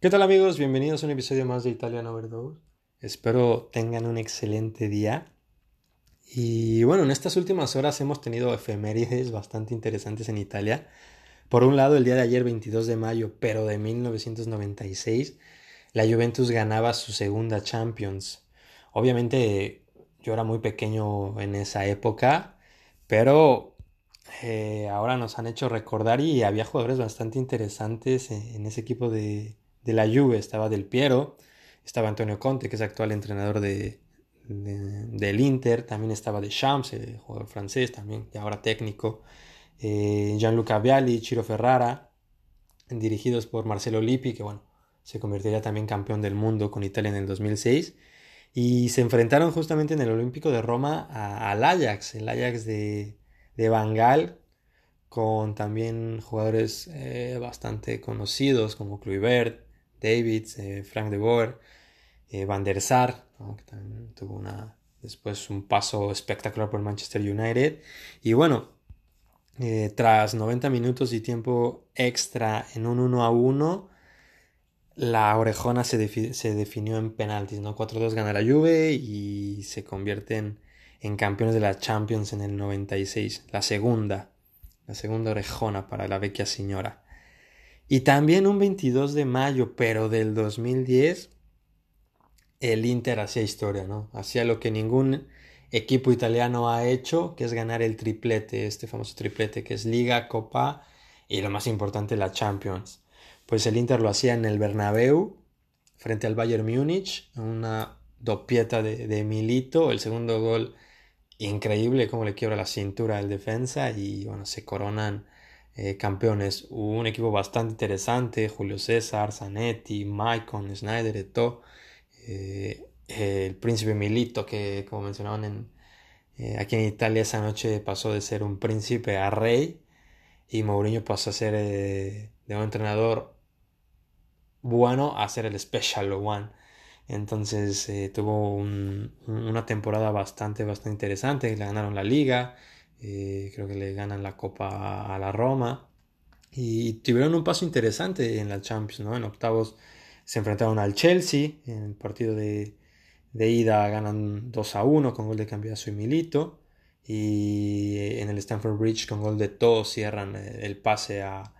¿Qué tal amigos? Bienvenidos a un episodio más de Italian Overdose. Espero tengan un excelente día. Y bueno, en estas últimas horas hemos tenido efemérides bastante interesantes en Italia. Por un lado, el día de ayer, 22 de mayo, pero de 1996, la Juventus ganaba su segunda Champions. Obviamente yo era muy pequeño en esa época, pero eh, ahora nos han hecho recordar y había jugadores bastante interesantes en ese equipo de, de la Juve estaba Del Piero, estaba Antonio Conte, que es actual entrenador de, del Inter, también estaba De Champs, el jugador francés también, y ahora técnico, eh, Gianluca Vialli, Ciro Ferrara, dirigidos por Marcelo Lippi, que bueno, se convertiría también campeón del mundo con Italia en el 2006, y se enfrentaron justamente en el Olímpico de Roma al Ajax, el Ajax de, de Bangal, con también jugadores eh, bastante conocidos como Kluivert, Davids, eh, Frank de Boer, eh, Van der Sar, que también tuvo una, después un paso espectacular por Manchester United. Y bueno, eh, tras 90 minutos y tiempo extra en un 1 a 1, la orejona se, definió en penaltis, ¿no? 4-2 gana la Juve y se convierten en campeones de la Champions en el 96, la segunda, la segunda orejona para la vecchia señora. Y también un 22 de mayo, pero del 2010, el Inter hacía historia, ¿no? Hacía lo que ningún equipo italiano ha hecho, que es ganar el triplete, este famoso triplete que es Liga, Copa y lo más importante, la Champions. Pues el Inter lo hacía en el Bernabéu, frente al Bayern Múnich, una dopieta de, de Milito, el segundo gol increíble, como le quiebra la cintura al defensa y bueno, se coronan eh, campeones. Un equipo bastante interesante, Julio César, Zanetti, Maicon, Snyder, Eto, eh, el príncipe Milito, que como mencionaban en, eh, aquí en Italia esa noche pasó de ser un príncipe a rey y Mourinho pasó a ser de un entrenador bueno a ser el special one. Entonces tuvo una temporada bastante, bastante interesante. Le ganaron la liga, eh, creo que le ganan la copa a la Roma y tuvieron un paso interesante en la Champions, ¿no? En octavos se enfrentaron al Chelsea, en el partido de, ida ganan 2 a 1 con gol de Cambiaso y Milito y en el Stamford Bridge con gol de To cierran eh, el pase a,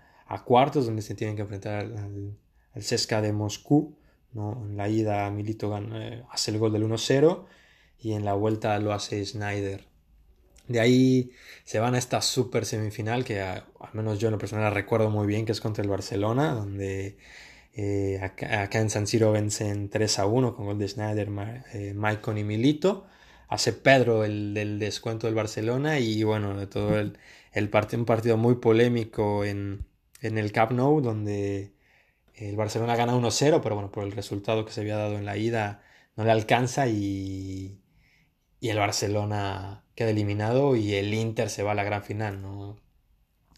cuartos donde se tienen que enfrentar al, al CSKA de Moscú, ¿no? En la ida Milito eh, hace el gol del 1-0 y en la vuelta lo hace Snyder de ahí se van a esta super semifinal que al menos yo en lo personal la recuerdo muy bien, que es contra el Barcelona, donde eh, acá, en San Siro vencen 3 a 1 con gol de Snyder, eh, Maicon y Milito. Hace Pedro el descuento del Barcelona y bueno, de todo el, el partido, un partido muy polémico en, en el Camp Nou, donde el Barcelona gana 1-0, pero bueno, por el resultado que se había dado en la ida no le alcanza y, y el Barcelona queda eliminado y el Inter se va a la gran final, ¿no?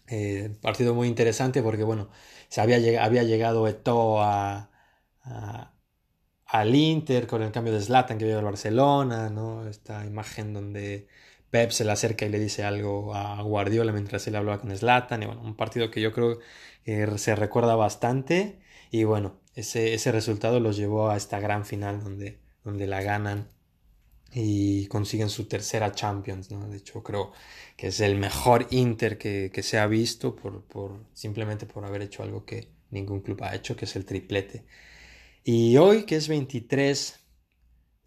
Eh, partido muy interesante porque, bueno, se había, había llegado Eto a, al Inter con el cambio de Zlatan que vive al Barcelona, ¿no? Esta imagen donde Pep se le acerca y le dice algo a Guardiola mientras él hablaba con Zlatan, y bueno, un partido que yo creo que se recuerda bastante y bueno, ese, ese resultado los llevó a esta gran final donde, donde la ganan y consiguen su tercera Champions, ¿no? De hecho, creo que es el mejor Inter que, se ha visto por, por, simplemente por haber hecho algo que ningún club ha hecho, que es el triplete. Y hoy, que es 23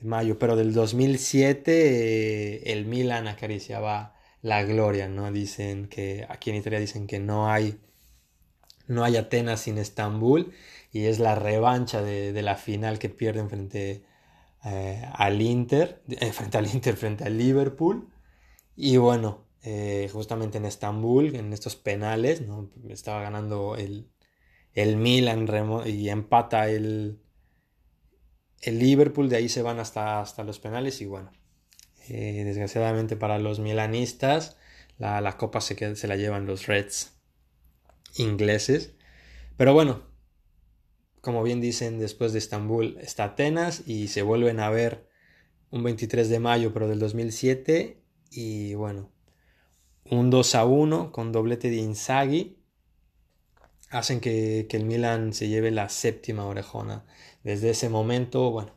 de mayo, pero del 2007, eh, el Milan acariciaba la gloria, ¿no? Dicen que, aquí en Italia dicen que no hay, no hay Atenas sin Estambul, y es la revancha de, de la final que pierden frente eh, al Inter, eh, frente al Inter, frente al Liverpool. Y bueno, eh, justamente en Estambul, en estos penales, ¿no? estaba ganando el, el Milan y empata el, el Liverpool, de ahí se van hasta, hasta los penales y bueno, desgraciadamente para los milanistas, la, la copa se, se la llevan los Reds ingleses. Pero bueno, como bien dicen, después de Estambul está Atenas y se vuelven a ver un 23 de mayo, pero del 2007. Y bueno, un 2 a 1 con doblete de Inzaghi. hacen que, el Milan se lleve la séptima orejona. Desde ese momento, bueno,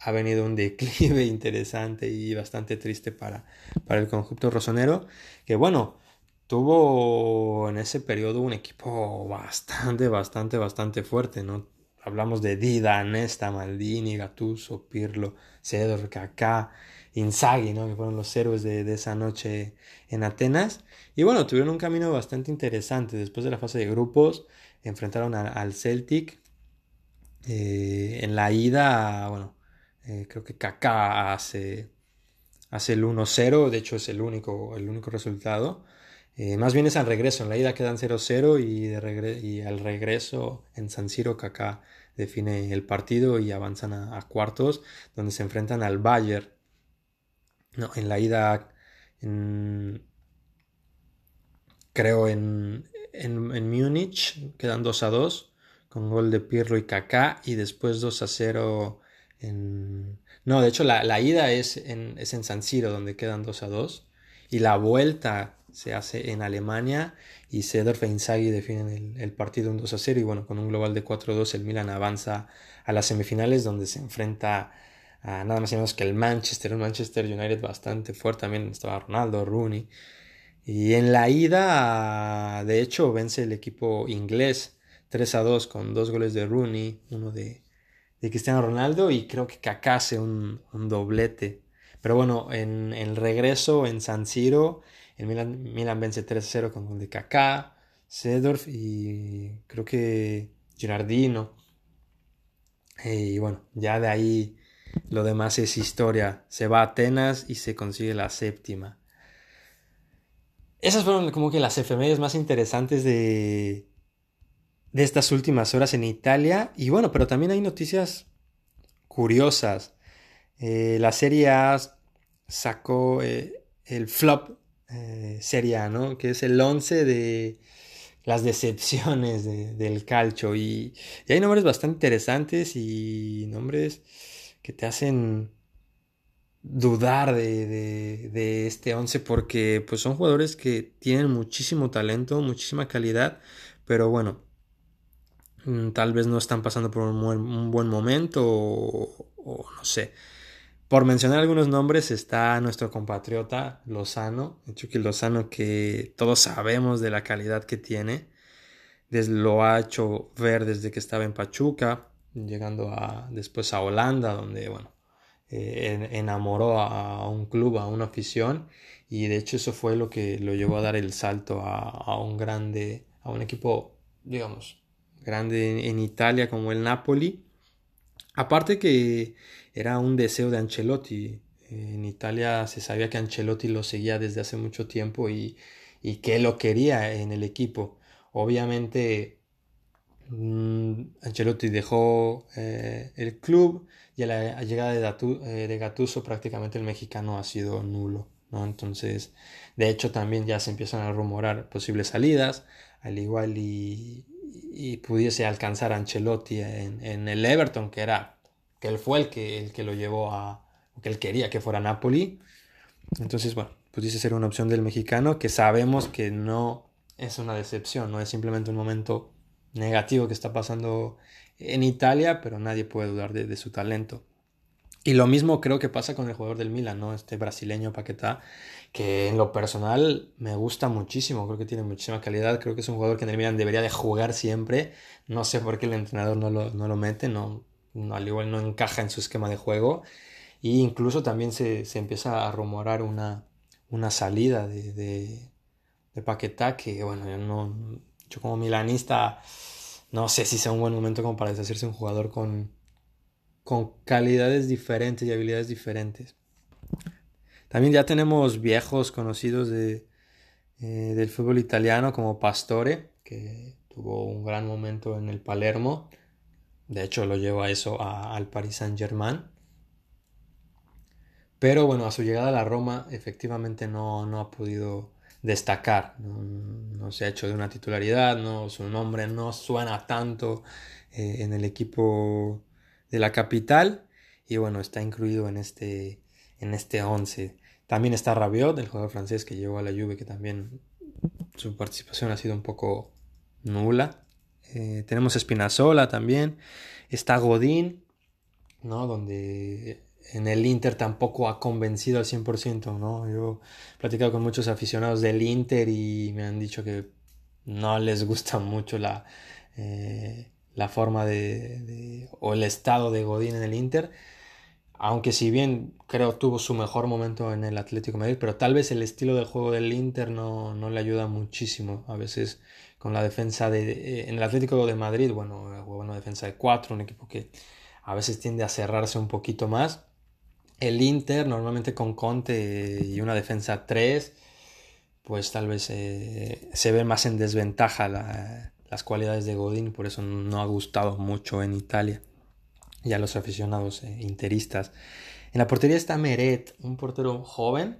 ha venido un declive interesante y bastante triste para, para el conjunto rosonero, que bueno, tuvo en ese periodo un equipo bastante, bastante, bastante fuerte, ¿no? Hablamos de Dida, Nesta, Maldini, Gattuso, Pirlo, Cedor, Kaká, Inzaghi, ¿no? Que fueron los héroes de, esa noche en Atenas. Y bueno, tuvieron un camino bastante interesante. Después de la fase de grupos, enfrentaron al Celtic. Eh, en la ida, bueno, eh, creo que Kaká hace, hace el 1-0. De hecho, es el único, el único resultado. Eh, más bien es al regreso. En la ida quedan 0-0 y, y al regreso en San Siro Kaká define el partido y avanzan a, cuartos donde se enfrentan al Bayern. No, en la ida creo en, en, Múnich quedan 2 a 2 con gol de Pirlo y Kaká y después 2 a 0 en... No, de hecho la, ida es en, es en San Siro donde quedan 2 a 2 y la vuelta se hace en Alemania y Cedar e Inzaghi definen el, partido un 2 a 0 y bueno, con un global de 4-2 el Milan avanza a las semifinales donde se enfrenta a nada más y menos que el Manchester, un Manchester United bastante fuerte, también estaba Ronaldo, Rooney. Y en la ida, de hecho, vence el equipo inglés 3 a 2 con dos goles de Rooney, uno de, de Cristiano Ronaldo y creo que Kaká hace un, un doblete. Pero bueno, en el regreso en San Siro el Milan, vence 3-0 con gol de Kaká, Sedorf y creo que Girardino. Y bueno, ya de ahí lo demás es historia. Se va a Atenas y se consigue la séptima. Esas fueron como que las efemérides más interesantes de, de estas últimas horas en Italia. Y bueno, pero también hay noticias curiosas. Eh, la Serie A sacó eh, el flop eh, ¿no? Que es el 11 de las decepciones del calcio. Y, hay nombres bastante interesantes y nombres que te hacen dudar de, este 11 porque pues son jugadores que tienen muchísimo talento, muchísima calidad, pero bueno, mm, tal vez no están pasando por un buen, momento o no sé. Por mencionar algunos nombres está nuestro compatriota Lozano, Chucky Lozano que todos sabemos de la calidad que tiene. lo ha hecho ver desde que estaba en Pachuca, llegando a, después a Holanda, donde bueno, eh, enamoró a, un club, a una afición, y de hecho eso fue lo que lo llevó a dar el salto a, un grande, a un equipo, digamos, grande en Italia como el Napoli. Aparte que era un deseo de Ancelotti. En Italia se sabía que Ancelotti lo seguía desde hace mucho tiempo y, que lo quería en el equipo. Obviamente mm, Ancelotti dejó eh, el club y a la llegada de, eh, Gattuso prácticamente el mexicano ha sido nulo. ¿no? Entonces, de hecho también ya se empiezan a rumorar posibles salidas, al igual y, pudiese alcanzar Ancelotti en, en el Everton, que era que él fue el que, el que lo llevó a, que él quería que fuera Napoli. Entonces, bueno, pudiese ser una opción del mexicano que sabemos que no es una decepción, no es simplemente un momento negativo que está pasando en Italia, pero nadie puede dudar de, su talento. Y lo mismo creo que pasa con el jugador del Milan, ¿no? Este brasileño Paquetá, que en lo personal me gusta muchísimo, creo que tiene muchísima calidad, creo que es un jugador que en el Milan debería de jugar siempre, no sé por qué el entrenador no lo, no lo mete, no, al igual no encaja en su esquema de juego. E incluso también se, empieza a rumorar una, una salida de, de, Paquetá que, bueno, yo, no, yo como milanista no sé si sea un buen momento como para deshacerse un jugador con, con calidades diferentes y habilidades diferentes. También ya tenemos viejos conocidos de, eh, del fútbol italiano como Pastore, que tuvo un gran momento en el Palermo. De hecho, lo lleva eso al Paris Saint-Germain. Pero bueno, a su llegada a la Roma efectivamente no, no ha podido destacar. No, se ha hecho de una titularidad, no, su nombre no suena tanto eh, en el equipo de la capital. Y bueno, está incluido en este, en este 11. También está Rabiot, el jugador francés que llegó a la Juve, que también su participación ha sido un poco nula. Eh, tenemos Espinazola también. Está Godín, ¿no? Donde en el Inter tampoco ha convencido al 100%, ¿no? Yo he platicado con muchos aficionados del Inter y me han dicho que no les gusta mucho la, eh, la forma de, o el estado de Godín en el Inter. Aunque si bien creo tuvo su mejor momento en el Atlético de Madrid, pero tal vez el estilo de juego del Inter no, no le ayuda muchísimo. A veces con la defensa de... Eh, en el Atlético de Madrid, bueno, juega una defensa de 4, un equipo que a veces tiende a cerrarse un poquito más. El Inter normalmente con Conte y una defensa 3, pues tal vez eh, se ve más en desventaja las cualidades de Godín, por eso no ha gustado mucho en Italia y a los aficionados eh, interistas. En la portería está Meret, un portero joven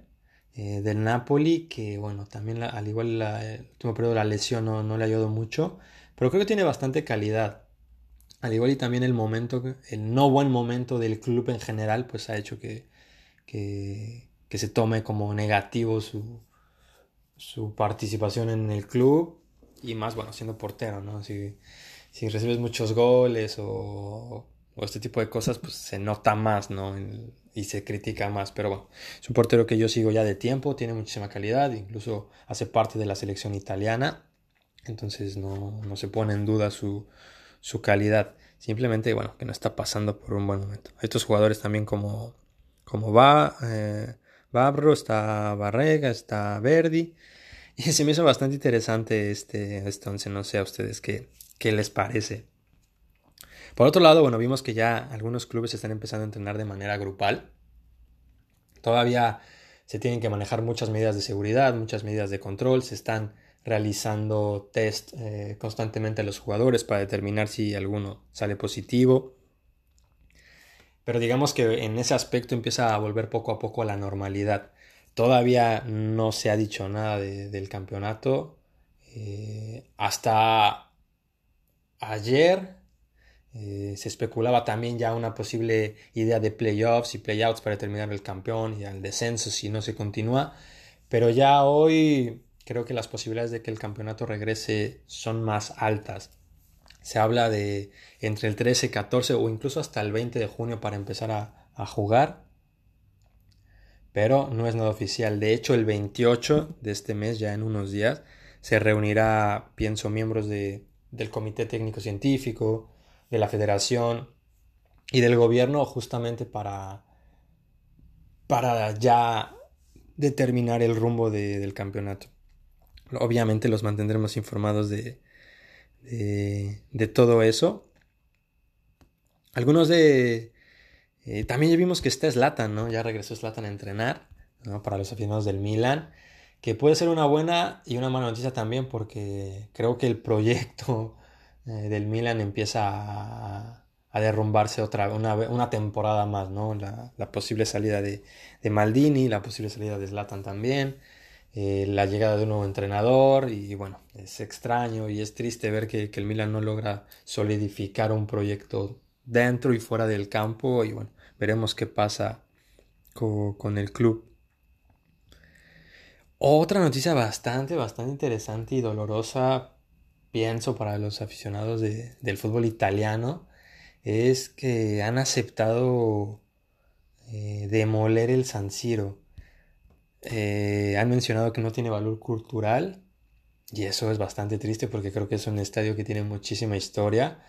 eh, del Napoli, que bueno, también al igual el último periodo la lesión no, no le ayudó mucho, pero creo que tiene bastante calidad al igual y también el momento, el no buen momento del club en general, pues ha hecho que, que, se tome como negativo su, su, participación en el club y más, bueno, siendo portero, ¿no? Si, si recibes muchos goles o, o, este tipo de cosas, pues se nota más, ¿no? y se critica más, pero bueno, es un portero que yo sigo ya de tiempo, tiene muchísima calidad, incluso hace parte de la selección italiana, entonces no, no se pone en duda su, su calidad. Simplemente, bueno, que no está pasando por un buen momento. Estos jugadores también como, como va, eh, Babro, está Barrega, está Verdi. Y se me hizo bastante interesante este, este once. No sé a ustedes qué, qué les parece. Por otro lado, bueno, vimos que ya algunos clubes están empezando a entrenar de manera grupal. Todavía se tienen que manejar muchas medidas de seguridad, muchas medidas de control, se están realizando test eh, constantemente a los jugadores para determinar si alguno sale positivo. Pero digamos que en ese aspecto empieza a volver poco a poco a la normalidad. Todavía no se ha dicho nada del campeonato. Eh, hasta ayer eh, se especulaba también ya una posible idea de playoffs y playouts para determinar el campeón y el descenso si no se continúa. Pero ya hoy creo que las posibilidades de que el campeonato regrese son más altas. Se habla de entre el 13, 14 o incluso hasta el 20 de junio para empezar a, jugar. Pero no es nada oficial. De hecho, el 28 de este mes, ya en unos días, se reunirá, pienso, miembros de, del Comité Técnico Científico, de la Federación y del gobierno justamente para, para ya determinar el rumbo del campeonato. Obviamente los mantendremos informados de, de, todo eso. Algunos de... Eh, también ya vimos que está Slatan, ¿no? Ya regresó Slatan a entrenar, ¿no? Para los aficionados del Milan. Que puede ser una buena y una mala noticia también porque creo que el proyecto eh, del Milan empieza a, derrumbarse otra una, una temporada más, ¿no? La, posible salida de, Maldini, la posible salida de Slatan también. Eh, la llegada de un nuevo entrenador y bueno, es extraño y es triste ver que, el Milan no logra solidificar un proyecto dentro y fuera del campo y bueno, veremos qué pasa con, el club. Otra noticia bastante, bastante interesante y dolorosa, pienso, para los aficionados del fútbol italiano, es que han aceptado eh, demoler el San Siro. Eh, han mencionado que no tiene valor cultural y eso es bastante triste porque creo que es un estadio que tiene muchísima historia.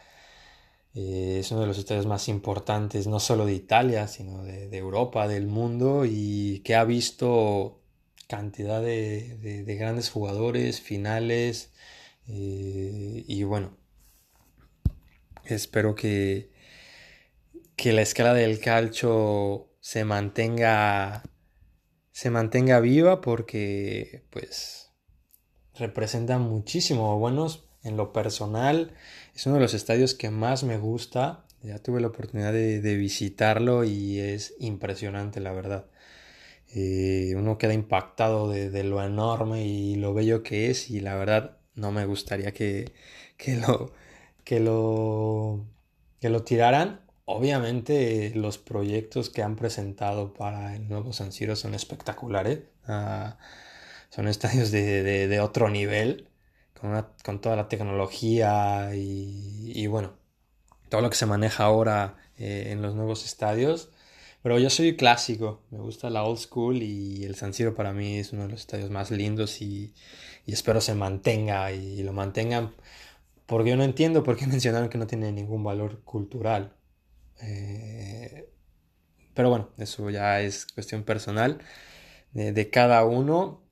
Eh, es uno de los estadios más importantes no solo de Italia, sino de, Europa, del mundo y que ha visto cantidad de, grandes jugadores, finales eh, y bueno, espero que, que la escala del calcio se mantenga se mantenga viva porque pues representa muchísimo. Buenos en lo personal es uno de los estadios que más me gusta. Ya tuve la oportunidad de, visitarlo y es impresionante la verdad. Eh, uno queda impactado de, lo enorme y lo bello que es y la verdad no me gustaría que, que lo que lo que lo tiraran Obviamente los proyectos que han presentado para el nuevo San Siro son espectaculares. Ah, son estadios de, otro nivel. con, toda la tecnología y, bueno, todo lo que se maneja ahora eh, en los nuevos estadios. Pero yo soy clásico, me gusta la old school y el San Siro para mí es uno de los estadios más lindos y, espero se mantenga y, lo mantengan porque yo no entiendo por qué mencionaron que no tiene ningún valor cultural. Eh, pero bueno, eso ya es cuestión personal de, cada uno.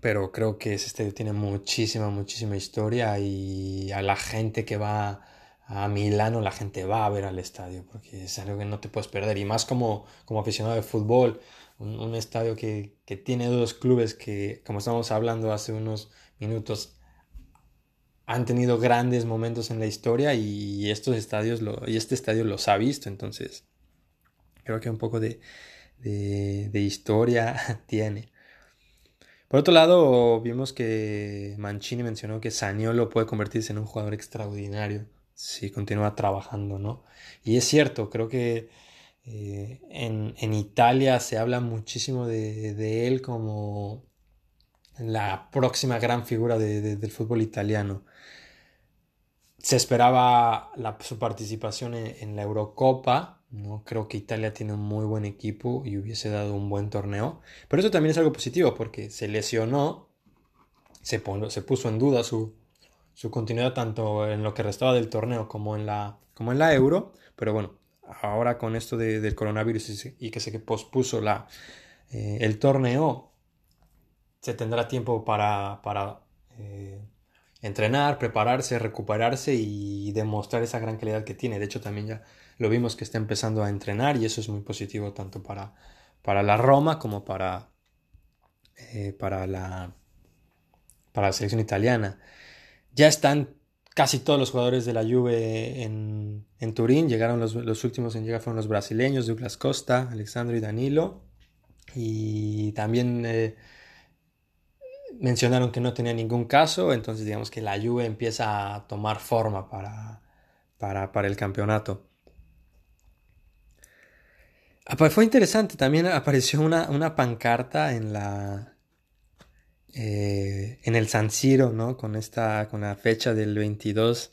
Pero creo que ese estadio tiene muchísima, muchísima historia y a la gente que va a Milano, la gente va a ver al estadio porque es algo que no te puedes perder. Y más como, como aficionado de fútbol, un, estadio que, que tiene dos clubes que, como estábamos hablando hace unos minutos, han tenido grandes momentos en la historia y estos estadios y este estadio los ha visto, entonces creo que un poco de, de, historia tiene. Por otro lado, vimos que Mancini mencionó que Saniolo puede convertirse en un jugador extraordinario si continúa trabajando, ¿no? Y es cierto, creo que eh, en, Italia se habla muchísimo de, él como la próxima gran figura del fútbol italiano. Se esperaba su participación en, la Eurocopa. No creo que Italia tiene un muy buen equipo y hubiese dado un buen torneo. Pero eso también es algo positivo porque se lesionó, se, se puso en duda su, continuidad tanto en lo que restaba del torneo como en la, como en la Euro. Pero bueno, ahora con esto del coronavirus y, que se pospuso la, eh, el torneo, se tendrá tiempo para, para eh, entrenar, prepararse, recuperarse y demostrar esa gran calidad que tiene. De hecho, también ya lo vimos que está empezando a entrenar y eso es muy positivo tanto para, para la Roma como para, eh, para, la, para la selección italiana. Ya están casi todos los jugadores de la Juve en, Turín. Llegaron los, últimos en llegar fueron los brasileños, Douglas Costa, Alexandro y Danilo. Y también eh, mencionaron que no tenía ningún caso, entonces digamos que la Juve empieza a tomar forma para, para, el campeonato. Fue interesante, también apareció una, pancarta en la eh, en el San Siro, ¿no? Con esta con la fecha del 22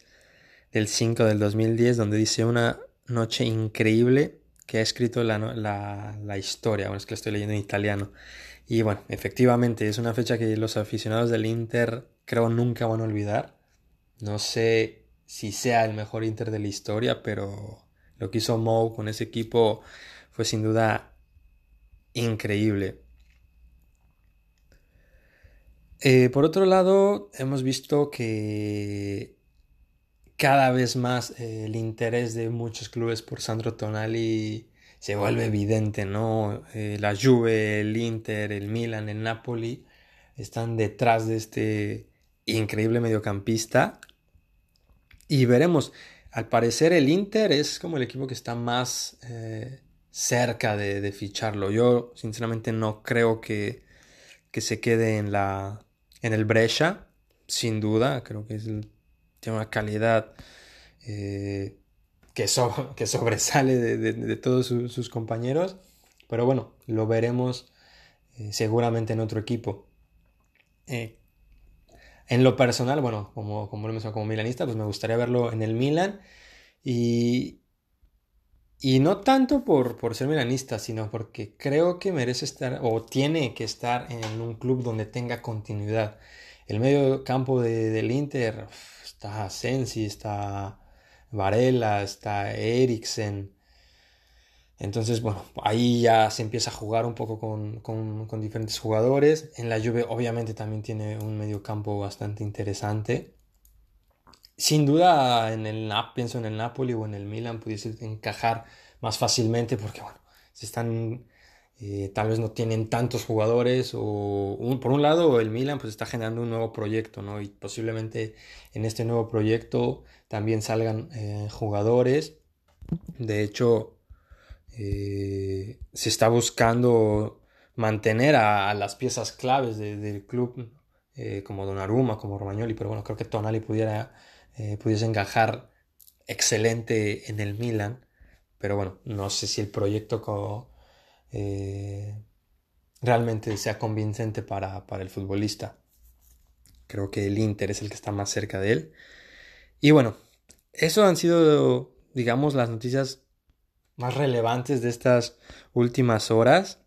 del 5 del 2010 donde dice una noche increíble que ha escrito la, la, historia, bueno, es que lo estoy leyendo en italiano. Y bueno, efectivamente es una fecha que los aficionados del Inter creo nunca van a olvidar. No sé si sea el mejor Inter de la historia, pero lo que hizo Mou con ese equipo fue sin duda increíble. Eh, por otro lado, hemos visto que cada vez más eh, el interés de muchos clubes por Sandro Tonali se vuelve evidente, ¿no? Eh, la Juve, el Inter, el Milan, el Napoli están detrás de este increíble mediocampista. Y veremos, al parecer el Inter es como el equipo que está más cerca de, ficharlo. Yo sinceramente no creo que, que, se quede en, la, en el Brescia, sin duda, creo que es tiene una calidad eh, que, sobresale de, todos sus, compañeros. Pero bueno, lo veremos eh, seguramente en otro equipo. Eh, en lo personal, bueno, como, como lo como milanista, pues me gustaría verlo en el Milan. Y, y no tanto por, por, ser milanista, sino porque creo que merece estar o tiene que estar en un club donde tenga continuidad. El medio campo de, del Inter está Sensi, está Varela, está Eriksen. Entonces, bueno, ahí ya se empieza a jugar un poco con, diferentes jugadores. En la Juve obviamente también tiene un medio campo bastante interesante. Sin duda en el pienso en el Napoli o en el Milan pudiese encajar más fácilmente porque, bueno, si están eh, tal vez no tienen tantos jugadores o por un lado el Milan pues está generando un nuevo proyecto, ¿no? Y posiblemente en este nuevo proyecto también salgan eh, jugadores. De hecho, eh, se está buscando mantener a, las piezas claves del club, eh, como Donnarumma, como Romagnoli, pero bueno, creo que Tonali pudiera, pudiese encajar excelente en el Milan, pero bueno, no sé si el proyecto realmente sea convincente para, para el futbolista. Creo que el Inter es el que está más cerca de él. Y bueno, eso han sido, digamos, las noticias más relevantes de estas últimas horas.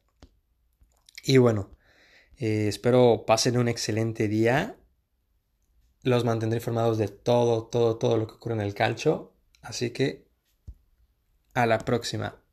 Y bueno, eh, espero pasen un excelente día. Los mantendré informados de todo, todo, todo lo que ocurre en el calcio. Así que a la próxima.